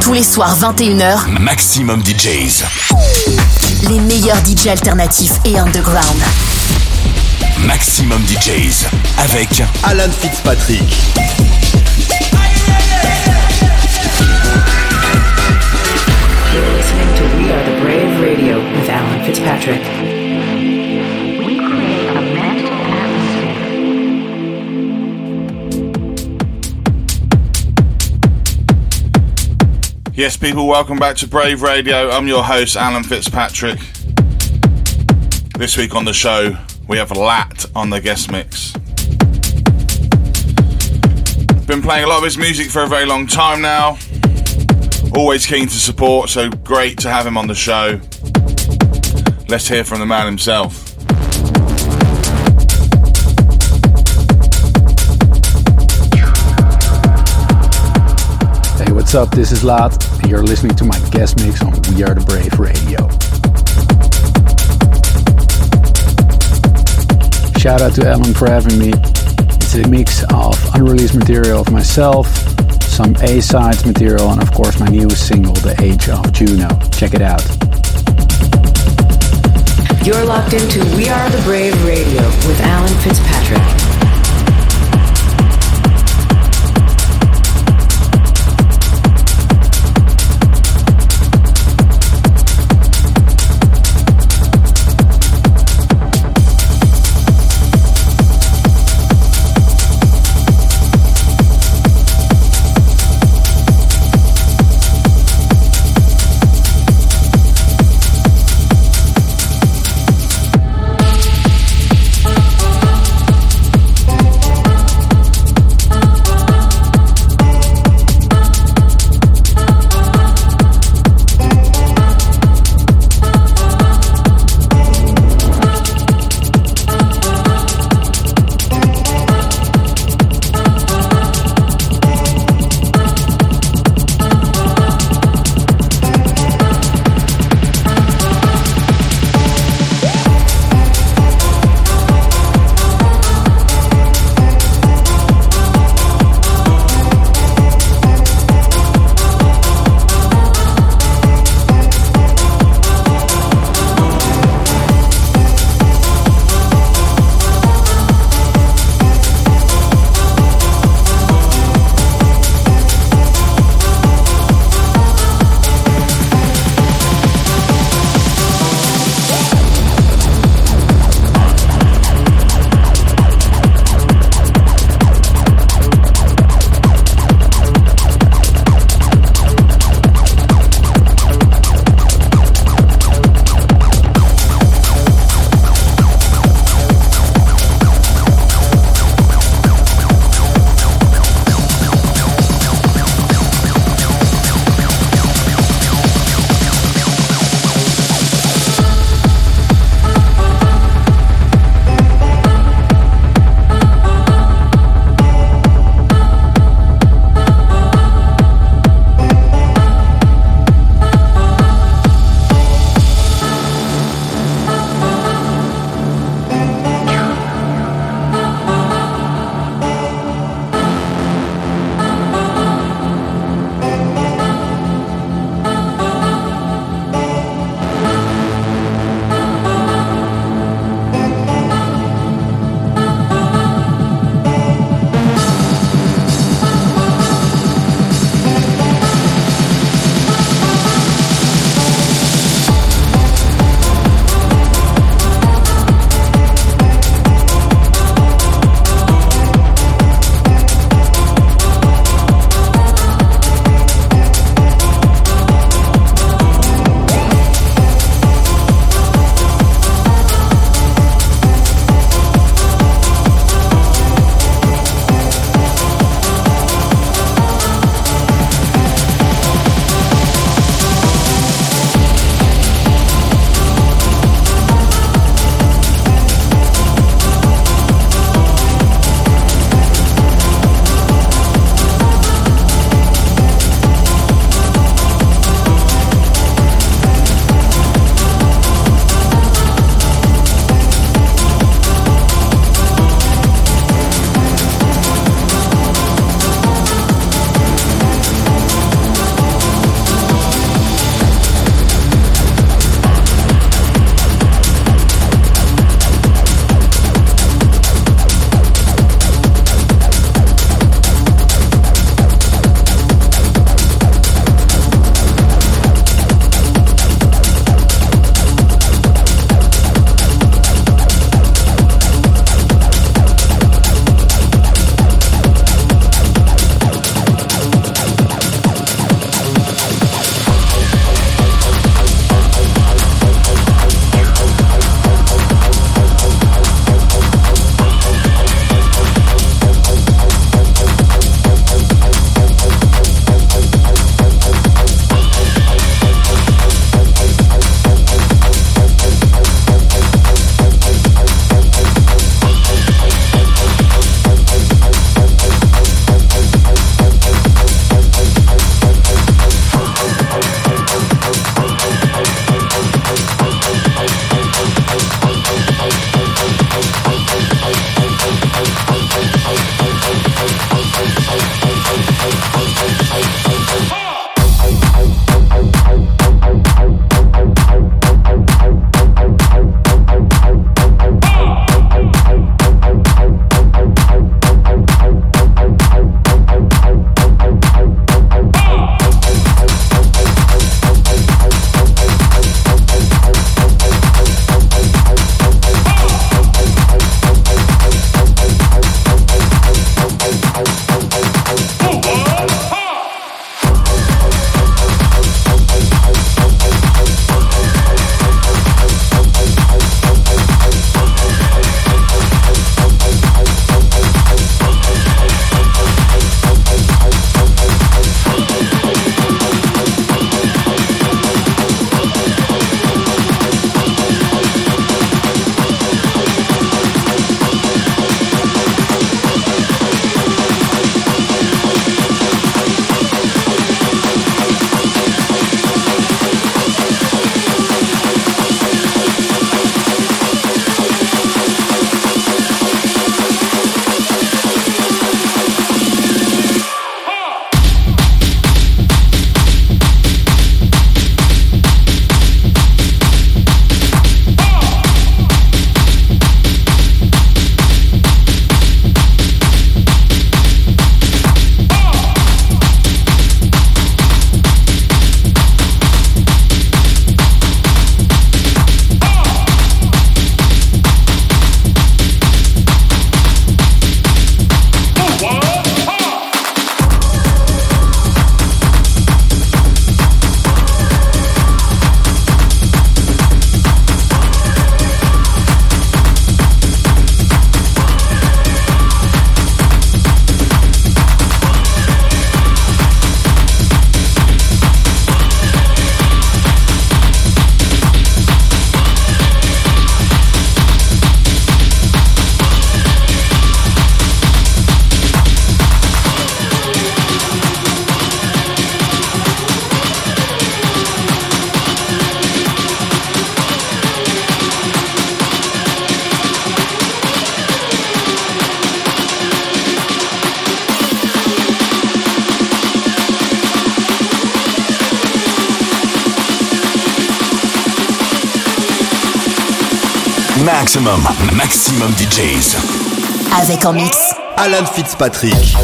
Tous les soirs 21h, Maximum DJs. Les meilleurs DJs alternatifs et underground. Maximum DJs avec Alan Fitzpatrick. You're listening to We Are the Brave Radio with Alan Fitzpatrick. Yes, people, welcome back to Brave Radio. I'm your host, Alan Fitzpatrick. This week on the show, we have Lat on the guest mix. Been playing a lot of his music for a very long time now. Always keen to support, so great to have him on the show. Let's hear from the man himself. What's up? This is Lat, you're listening to my guest mix on We Are the Brave Radio. Shout out to Alan for having me. It's a mix of unreleased material of myself, some A-sides material, and of course my newest single, The Age of Juno. Check it out. You're locked into We Are the Brave Radio with Alan Fitzpatrick. Maximum, maximum DJs. Avec en mix. Alan Fitzpatrick.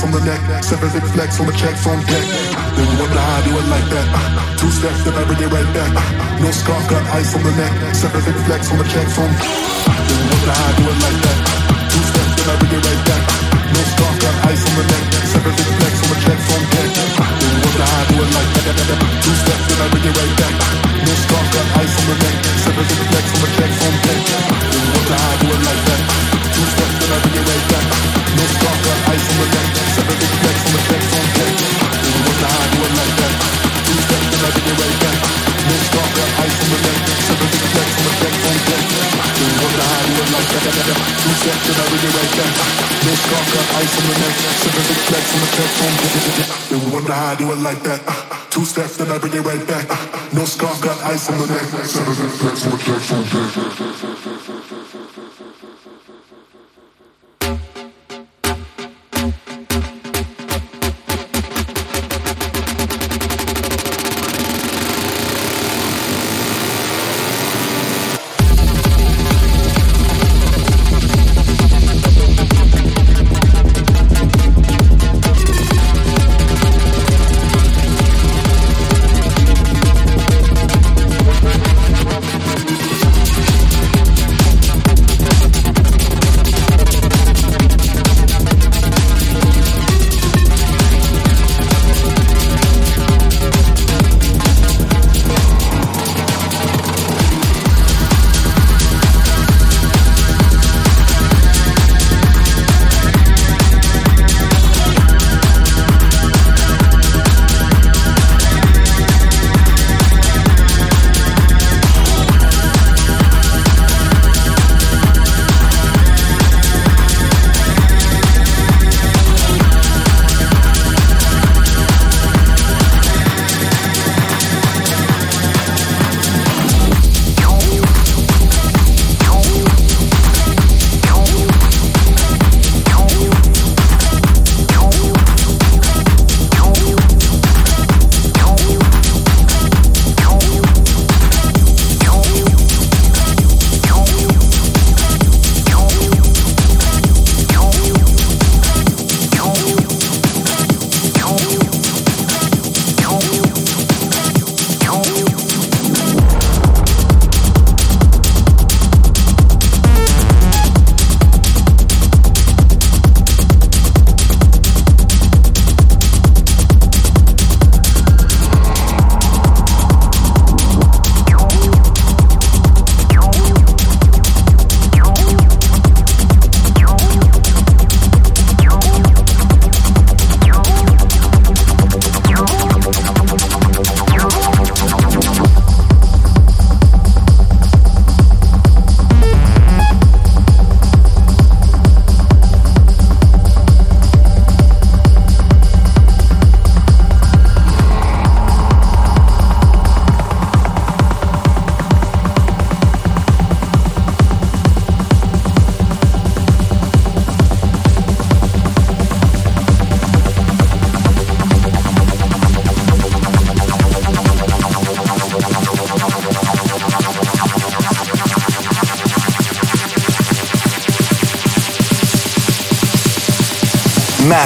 Ice on the neck. Seven big flex on the checks on deck. Then wonder how I do it like that. Uh, two steps, then I bring it right back. Uh, no scarf, got ice on the neck. Seven big flex on the checks on. Then wonder how I do it like that. Uh, two steps, then I bring it right back. No scarf, got ice on the neck. Seven big flex on the checks on deck. Then wonder how I do it like that. Two steps, then I bring it right back. No scarf, got ice on the neck. Then I back. No scarf, got ice on the neck. Big flex on the deck. Then wonder how I do it like that. Two steps, then I bring it right back. No scarf, got ice on the neck. Big flex on the checks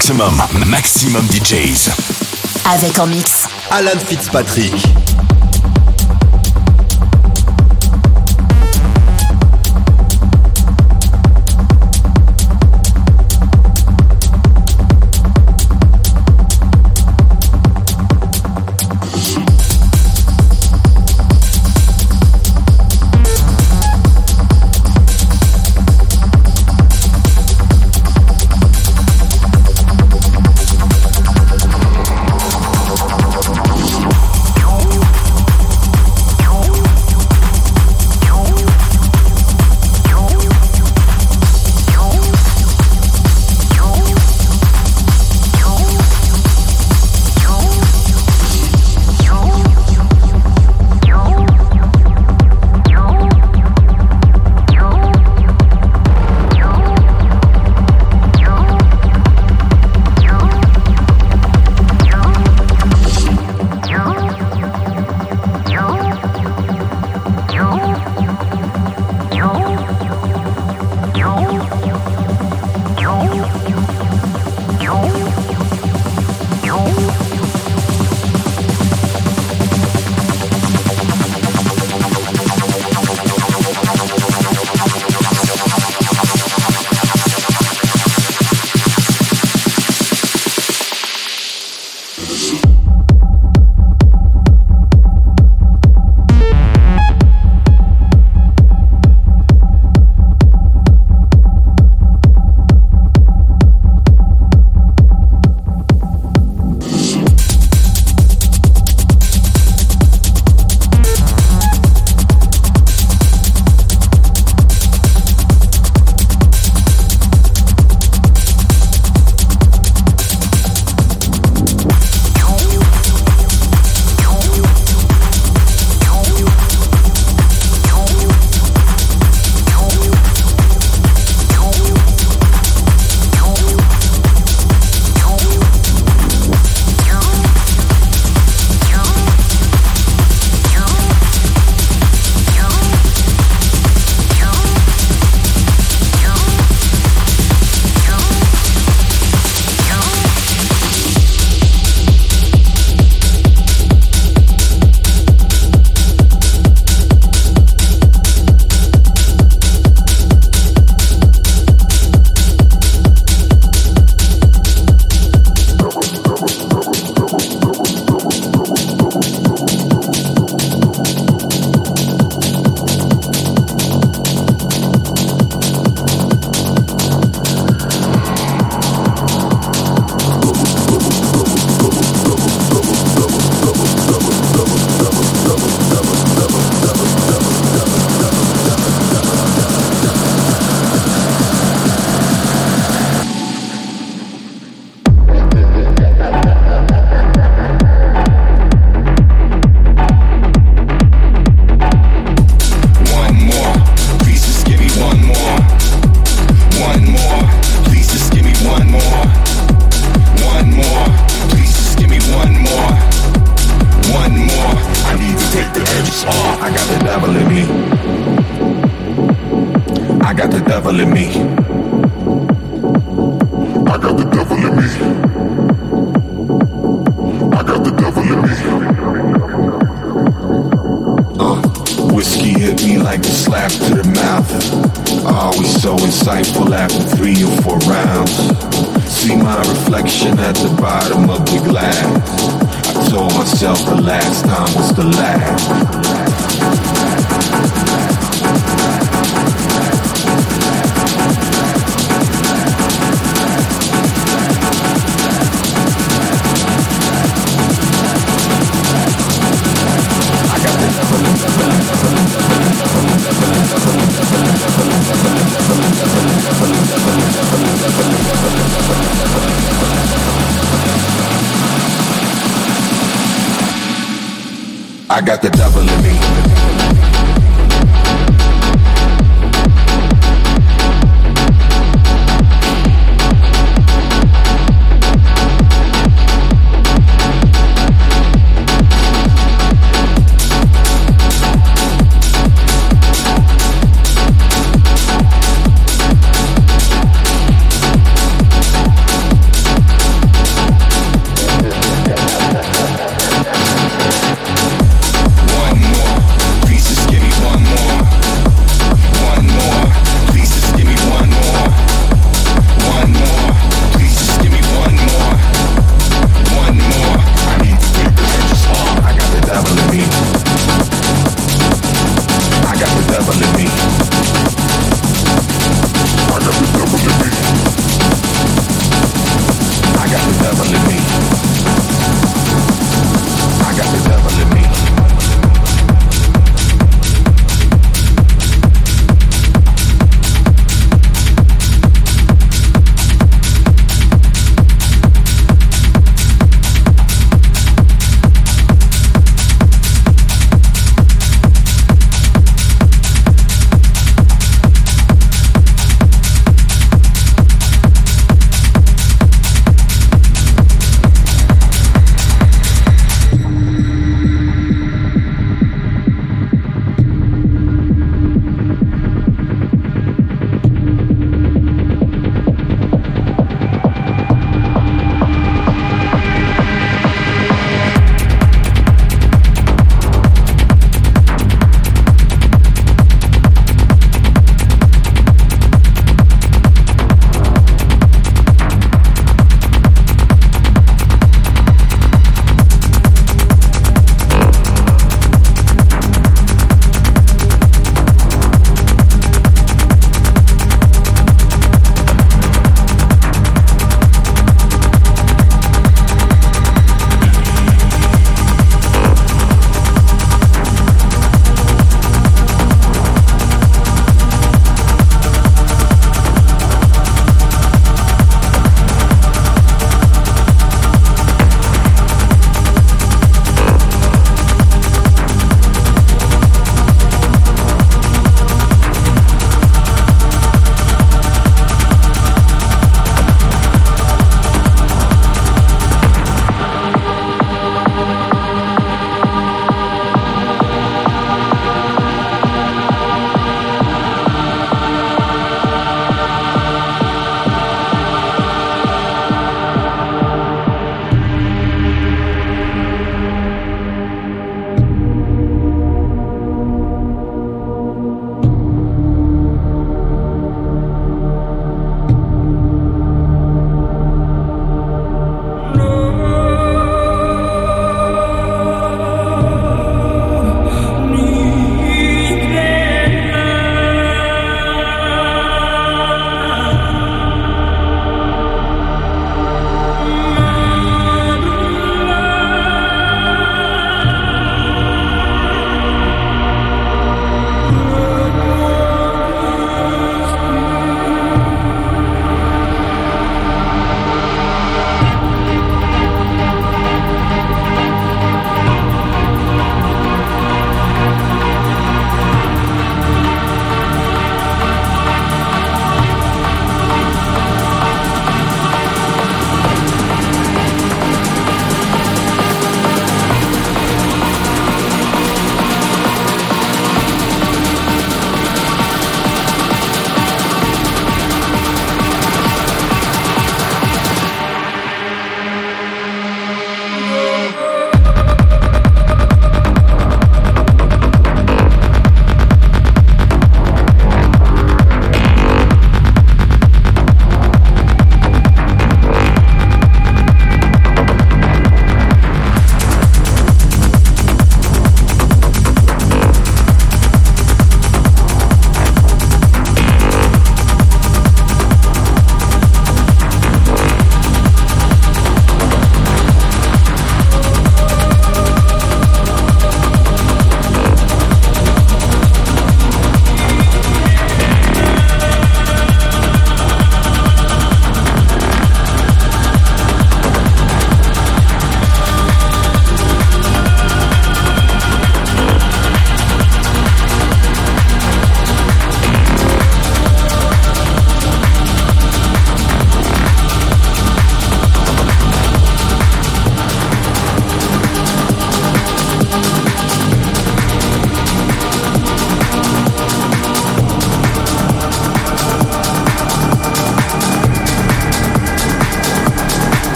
Maximum, maximum DJs. Avec en mix. Alan Fitzpatrick.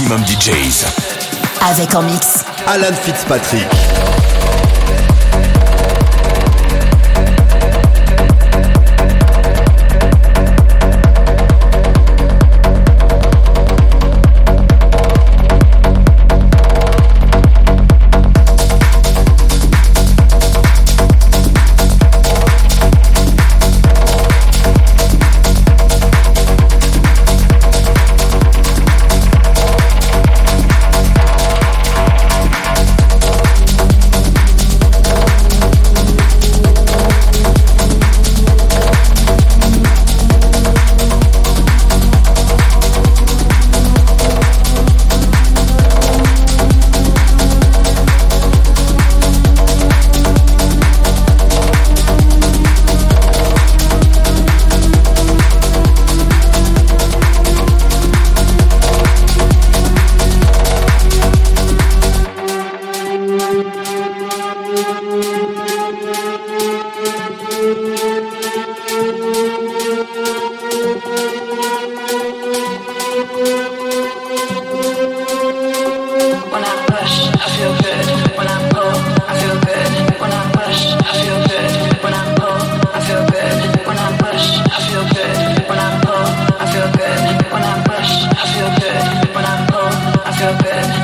Maximum DJs. Avec en mix. Alan Fitzpatrick. up in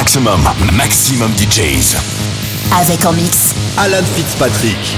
Maximum, maximum DJs. Avec en mix. Alan Fitzpatrick.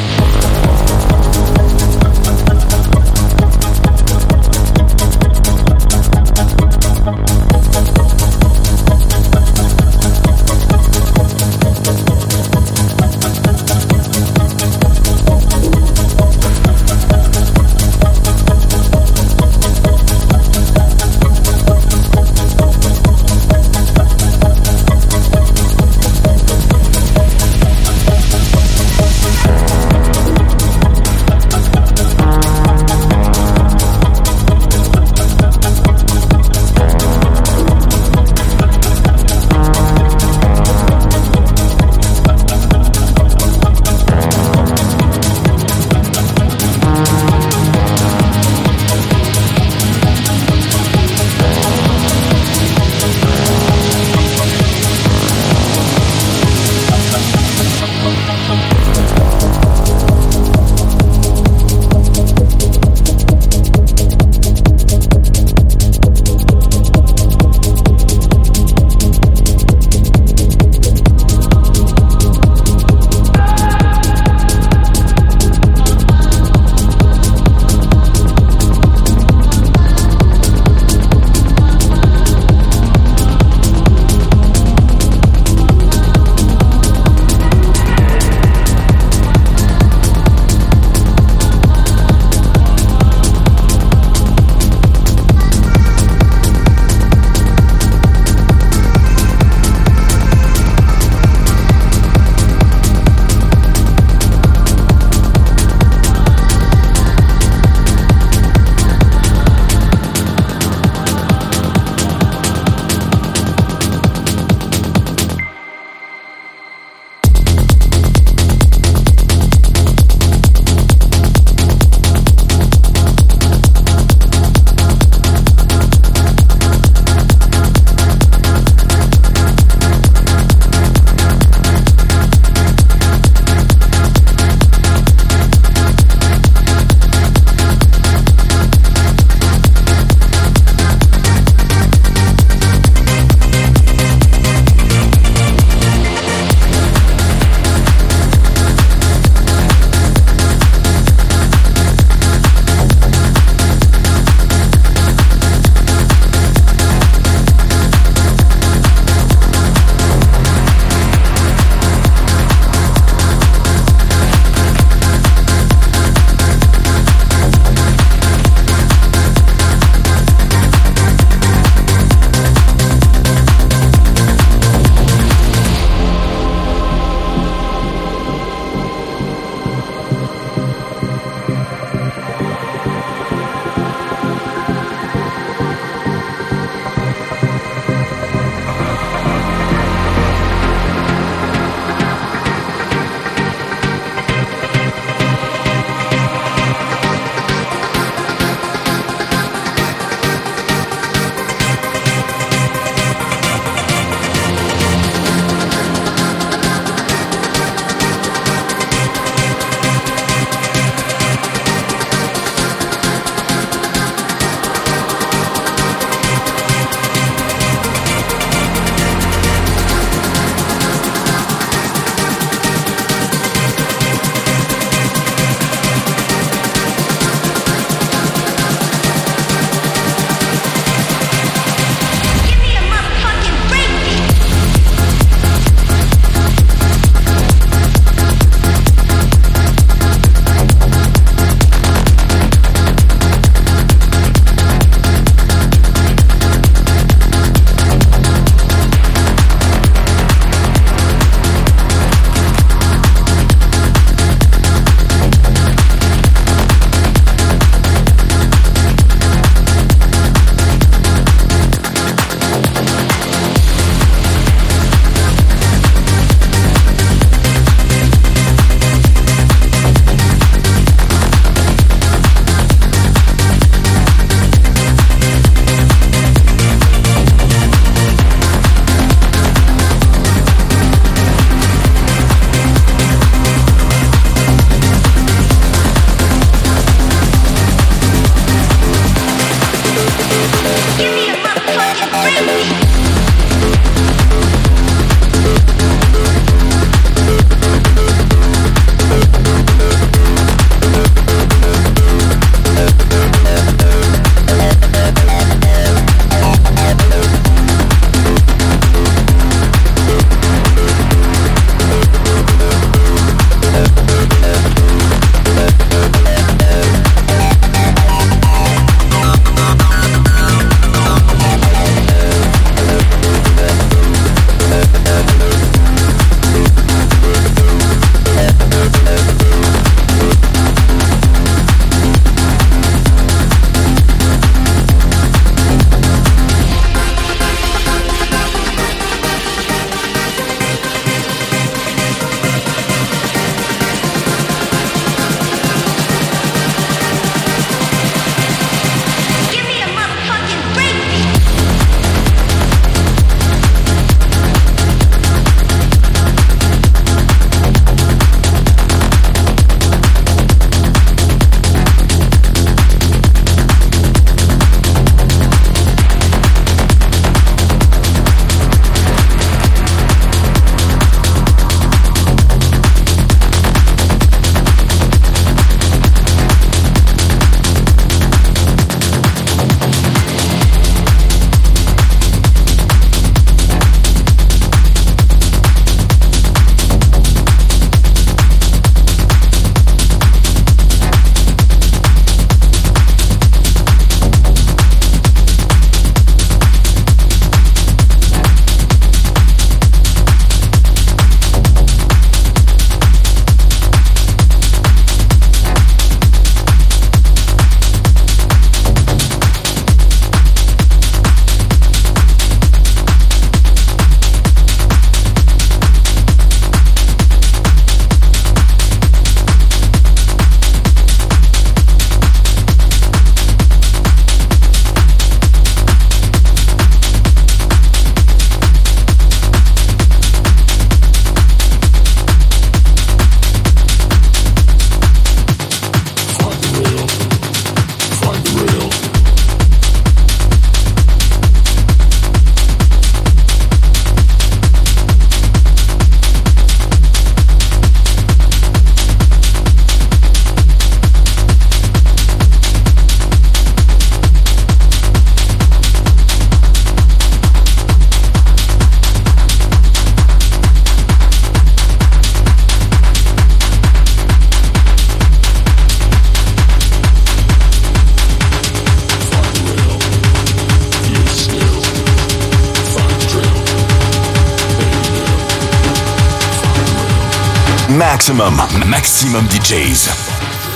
Maximum, DJs.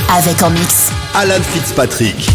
Avec en mix. Alan Fitzpatrick.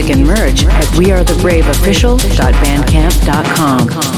Music and merch at wearethebraveofficial.bandcamp.com.